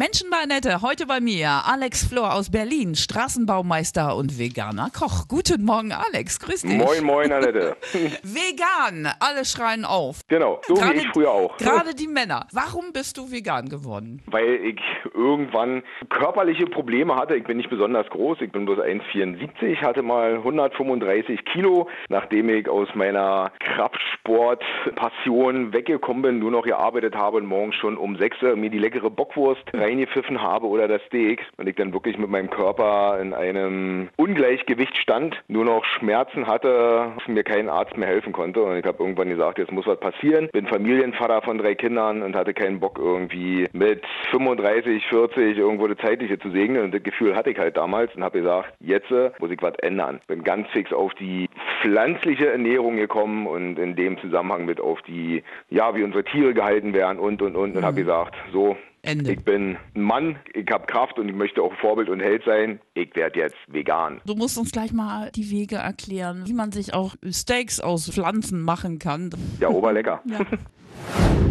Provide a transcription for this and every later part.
Menschen bei Annette, heute bei mir Alex Flor aus Berlin, Straßenbaumeister und veganer Koch. Guten Morgen, Alex, grüß dich. Moin, moin, Annette. Vegan, alle schreien auf. Genau, so Gerade- wie ich früher auch. Gerade die Männer. Warum bist du vegan geworden? Weil ich irgendwann körperliche Probleme hatte. Ich bin nicht besonders groß, ich bin bloß 1,74, hatte mal 135 Kilo. Nachdem ich aus meiner Kraftsport-Passion weggekommen bin, nur noch gearbeitet habe und morgens schon um 6 Uhr mir die leckere Bockwurst reingepfiffen habe oder das Steak und ich dann wirklich mit meinem Körper in einem Ungleichgewicht stand, nur noch Schmerzen hatte, mir kein Arzt mehr helfen konnte und ich habe irgendwann gesagt, jetzt muss was passieren. Bin Familienvater von drei Kindern und hatte keinen Bock irgendwie mit 35, 40 irgendwo das Zeitliche zu segnen und das Gefühl hatte ich halt damals und habe gesagt, jetzt äh, muss ich was ändern. Bin ganz fix auf die pflanzliche Ernährung gekommen und in dem Zusammenhang mit auf die, ja, wie unsere Tiere gehalten werden und und und und habe gesagt, so, Ende. ich bin ein Mann, ich habe Kraft und ich möchte auch Vorbild und Held sein. Ich werde jetzt vegan. Du musst uns gleich mal die Wege erklären, wie man sich auch Steaks aus Pflanzen machen kann. Ja, oberlecker. Ja.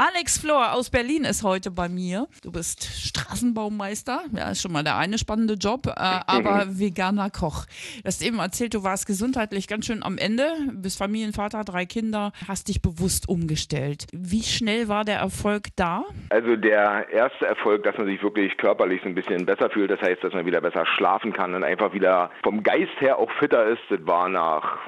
Alex Flor aus Berlin ist heute bei mir. Du bist Straßenbaumeister. Ja, ist schon mal der eine spannende Job, äh, aber veganer Koch. Du hast eben erzählt, du warst gesundheitlich ganz schön am Ende, bist Familienvater, drei Kinder, hast dich bewusst umgestellt. Wie schnell war der Erfolg da? Also der erste Erfolg, dass man sich wirklich körperlich so ein bisschen besser fühlt, das heißt, dass man wieder besser schlafen kann und einfach wieder vom Geist her auch fitter ist, das war nach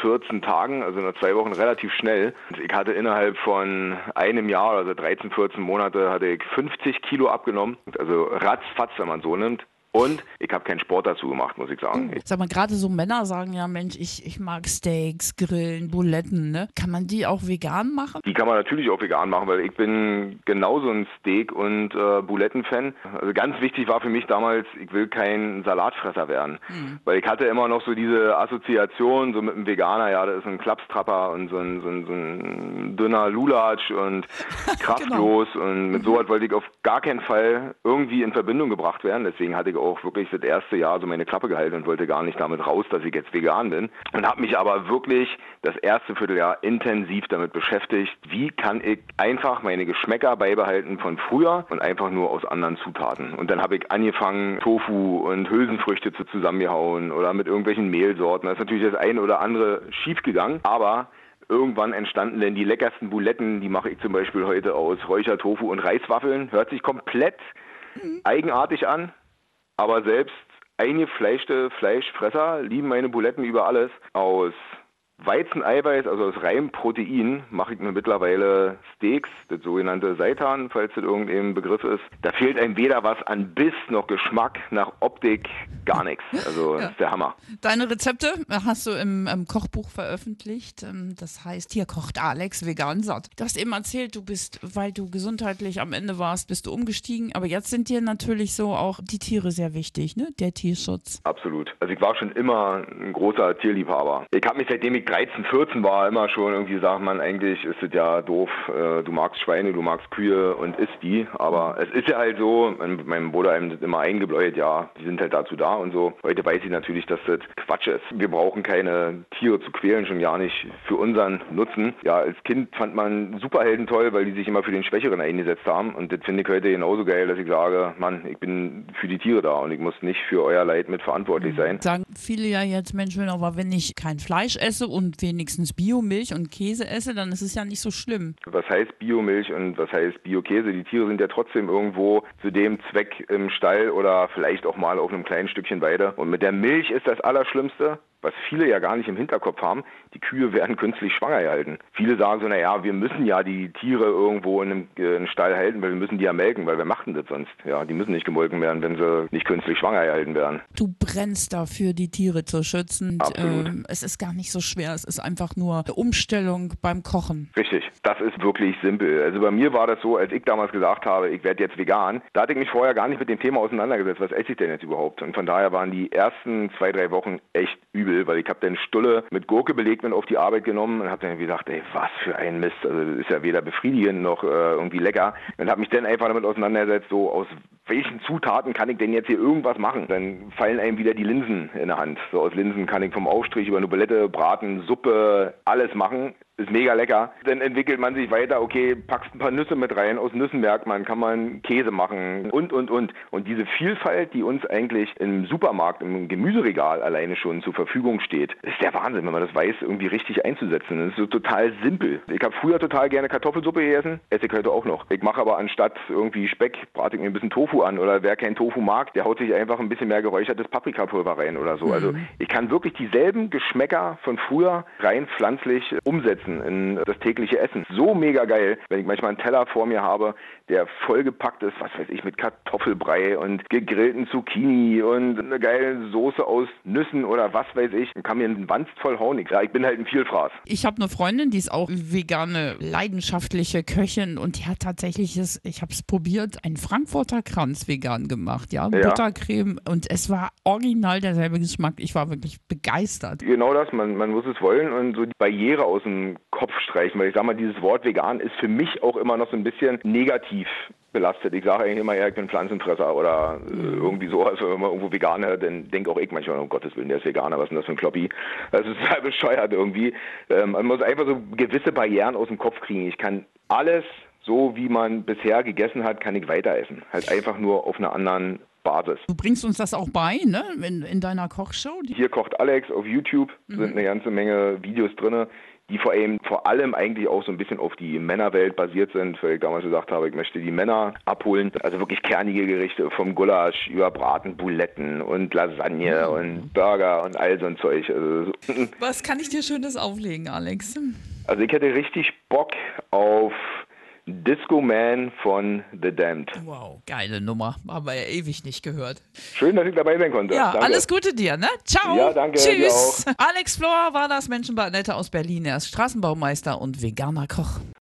14 Tagen, also nach zwei Wochen relativ schnell. Ich hatte innerhalb von einem Jahr, also 13, 14 Monate, hatte ich 50 Kilo abgenommen. Also ratzfatz, wenn man so nimmt. Und ich habe keinen Sport dazu gemacht, muss ich sagen. Sag mal, gerade so Männer sagen ja, Mensch, ich, ich mag Steaks, Grillen, Buletten, ne? Kann man die auch vegan machen? Die kann man natürlich auch vegan machen, weil ich bin genauso ein Steak- und äh, Buletten-Fan. Also ganz wichtig war für mich damals, ich will kein Salatfresser werden. Weil ich hatte immer noch so diese Assoziation, so mit einem Veganer, ja, das ist ein Klapstrapper und so ein, so ein, so ein dünner Lulatsch und kraftlos. Und mit sowas wollte ich auf gar keinen Fall irgendwie in Verbindung gebracht werden. Deswegen hatte ich auch wirklich das erste Jahr so meine Klappe gehalten und wollte gar nicht damit raus, dass ich jetzt vegan bin. Und habe mich aber wirklich das erste Vierteljahr intensiv damit beschäftigt, wie kann ich einfach meine Geschmäcker beibehalten von früher und einfach nur aus anderen Zutaten. Und dann habe ich angefangen, Tofu und Hülsenfrüchte zu zusammengehauen oder mit irgendwelchen Mehlsorten. Da ist natürlich das eine oder andere schief gegangen, aber Irgendwann entstanden dann die leckersten Buletten, die mache ich zum Beispiel heute aus Räuchertofu und Reiswaffeln. Hört sich komplett eigenartig an, aber selbst eingefleischte Fleischfresser lieben meine Buletten über alles. Aus Weizeneiweiß, also aus reinem Protein, mache ich mir mittlerweile Steaks, das sogenannte Seitan, falls das irgendein Begriff ist. Da fehlt einem weder was an Biss noch Geschmack, nach Optik, gar nichts. Also das ist der Hammer. Deine Rezepte hast du im, im Kochbuch veröffentlicht. Ähm, Das heißt, hier kocht Alex vegan satt. Du hast eben erzählt, du bist, weil du gesundheitlich am Ende warst, bist du umgestiegen. Aber jetzt sind dir natürlich so auch die Tiere sehr wichtig, ne? Der Tierschutz. Absolut. Also ich war schon immer ein großer Tierliebhaber. Ich habe mich seitdem ich 13, 14 war immer schon irgendwie sagt man, eigentlich ist es ja doof, äh, du magst Schweine, du magst Kühe und isst die. Aber es ist ja halt so, mein, mein Bruder einem das immer eingebläut, ja, die sind halt dazu da und so. Heute weiß ich natürlich, dass das Quatsch ist. Wir brauchen keine Tiere zu quälen, schon gar nicht für unseren Nutzen. Ja, als Kind fand man Superhelden toll, weil die sich immer für den Schwächeren eingesetzt haben. Und das finde ich heute genauso geil, dass ich sage, Mann, ich bin für die Tiere da und ich muss nicht für euer Leid mitverantwortlich sein. Sagen viele ja jetzt, Mensch, aber wenn ich kein Fleisch esse und wenigstens Biomilch und Käse esse, dann ist es ja nicht so schlimm. Was heißt Biomilch und was heißt Biokäse? Die Tiere sind ja trotzdem irgendwo zu dem Zweck im Stall oder vielleicht auch mal auf einem kleinen Stückchen Weide. Und mit der Milch ist das Allerschlimmste, was viele ja gar nicht im Hinterkopf haben, die Kühe werden künstlich schwanger gehalten. Viele sagen so, naja, wir müssen ja die Tiere irgendwo in einem, äh, einem Stall halten, weil wir müssen die ja melken, weil wir machten das sonst. Ja, die müssen nicht gemolken werden, wenn sie nicht künstlich schwanger gehalten werden. Du brennst dafür, die Tiere zu schützen. Absolut. Ähm, es ist gar nicht so schwer. Es ist einfach nur eine Umstellung beim Kochen. Richtig, das ist wirklich simpel. Also bei mir war das so, als ich damals gesagt habe, ich werde jetzt vegan, da hatte ich mich vorher gar nicht mit dem Thema auseinandergesetzt, was esse ich denn jetzt überhaupt? Und von daher waren die ersten zwei, drei Wochen echt übel, weil ich habe dann Stulle mit Gurke belegt und auf die Arbeit genommen und habe dann gesagt, ey, was für ein Mist. Also das ist ja weder befriedigend noch äh, irgendwie lecker. Und habe mich dann einfach damit auseinandergesetzt, so aus welchen Zutaten kann ich denn jetzt hier irgendwas machen? Dann fallen einem wieder die Linsen in der Hand. So aus Linsen kann ich vom Aufstrich über eine Bulette, Braten, Suppe, alles machen ist mega lecker. Dann entwickelt man sich weiter, okay, packst ein paar Nüsse mit rein, aus Nüssen merkt man, kann man Käse machen und, und, und. Und diese Vielfalt, die uns eigentlich im Supermarkt, im Gemüseregal alleine schon zur Verfügung steht, ist der Wahnsinn, wenn man das weiß, irgendwie richtig einzusetzen. Das ist so total simpel. Ich habe früher total gerne Kartoffelsuppe gegessen, esse ich heute auch noch. Ich mache aber anstatt irgendwie Speck, brate ich mir ein bisschen Tofu an oder wer kein Tofu mag, der haut sich einfach ein bisschen mehr geräuchertes Paprikapulver rein oder so. Also mhm. ich kann wirklich dieselben Geschmäcker von früher rein pflanzlich umsetzen umsetzen in das tägliche Essen. So mega geil, wenn ich manchmal einen Teller vor mir habe, der vollgepackt ist, was weiß ich, mit Kartoffelbrei und gegrillten Zucchini und eine geile Soße aus Nüssen oder was weiß ich, dann kann mir ein Wanst voll hauen. Ja, ich bin halt ein Vielfraß. Ich habe eine Freundin, die ist auch vegane, leidenschaftliche Köchin und die hat tatsächlich, ich habe es probiert, einen Frankfurter Kranz vegan gemacht, ja, ja, Buttercreme und es war original derselbe Geschmack. Ich war wirklich begeistert. Genau das, man, man muss es wollen und so die Barriere aus dem Kopf streichen, weil ich sage mal, dieses Wort vegan ist für mich auch immer noch so ein bisschen negativ belastet. Ich sage eigentlich immer, ja, ich bin Pflanzenfresser oder äh, mhm. irgendwie so. Also wenn man irgendwo Veganer, dann denke auch ich manchmal, um Gottes Willen, der ist Veganer, was ist denn das für ein Kloppi? Das ist total bescheuert irgendwie. Ähm, man muss einfach so gewisse Barrieren aus dem Kopf kriegen. Ich kann alles so, wie man bisher gegessen hat, kann ich weiter essen. Halt einfach nur auf einer anderen Basis. Du bringst uns das auch bei, ne? In, in deiner Kochshow? Hier kocht Alex auf YouTube, mhm. sind eine ganze Menge Videos drin die vor allem, vor allem eigentlich auch so ein bisschen auf die Männerwelt basiert sind, weil ich damals gesagt habe, ich möchte die Männer abholen. Also wirklich kernige Gerichte vom Gulasch über Braten, Buletten und Lasagne mhm. und Burger und all so ein Zeug. Also, Was kann ich dir Schönes auflegen, Alex? Also ich hätte richtig Bock auf Disco Man von The Damned. Wow, geile Nummer. Haben wir ja ewig nicht gehört. Schön, dass ich dabei sein konnte. Ja, danke. alles Gute dir, ne? Ciao. Ja, danke. Tschüss. Alex Flor war das Menschenbad aus Berlin. Er ist Straßenbaumeister und veganer Koch.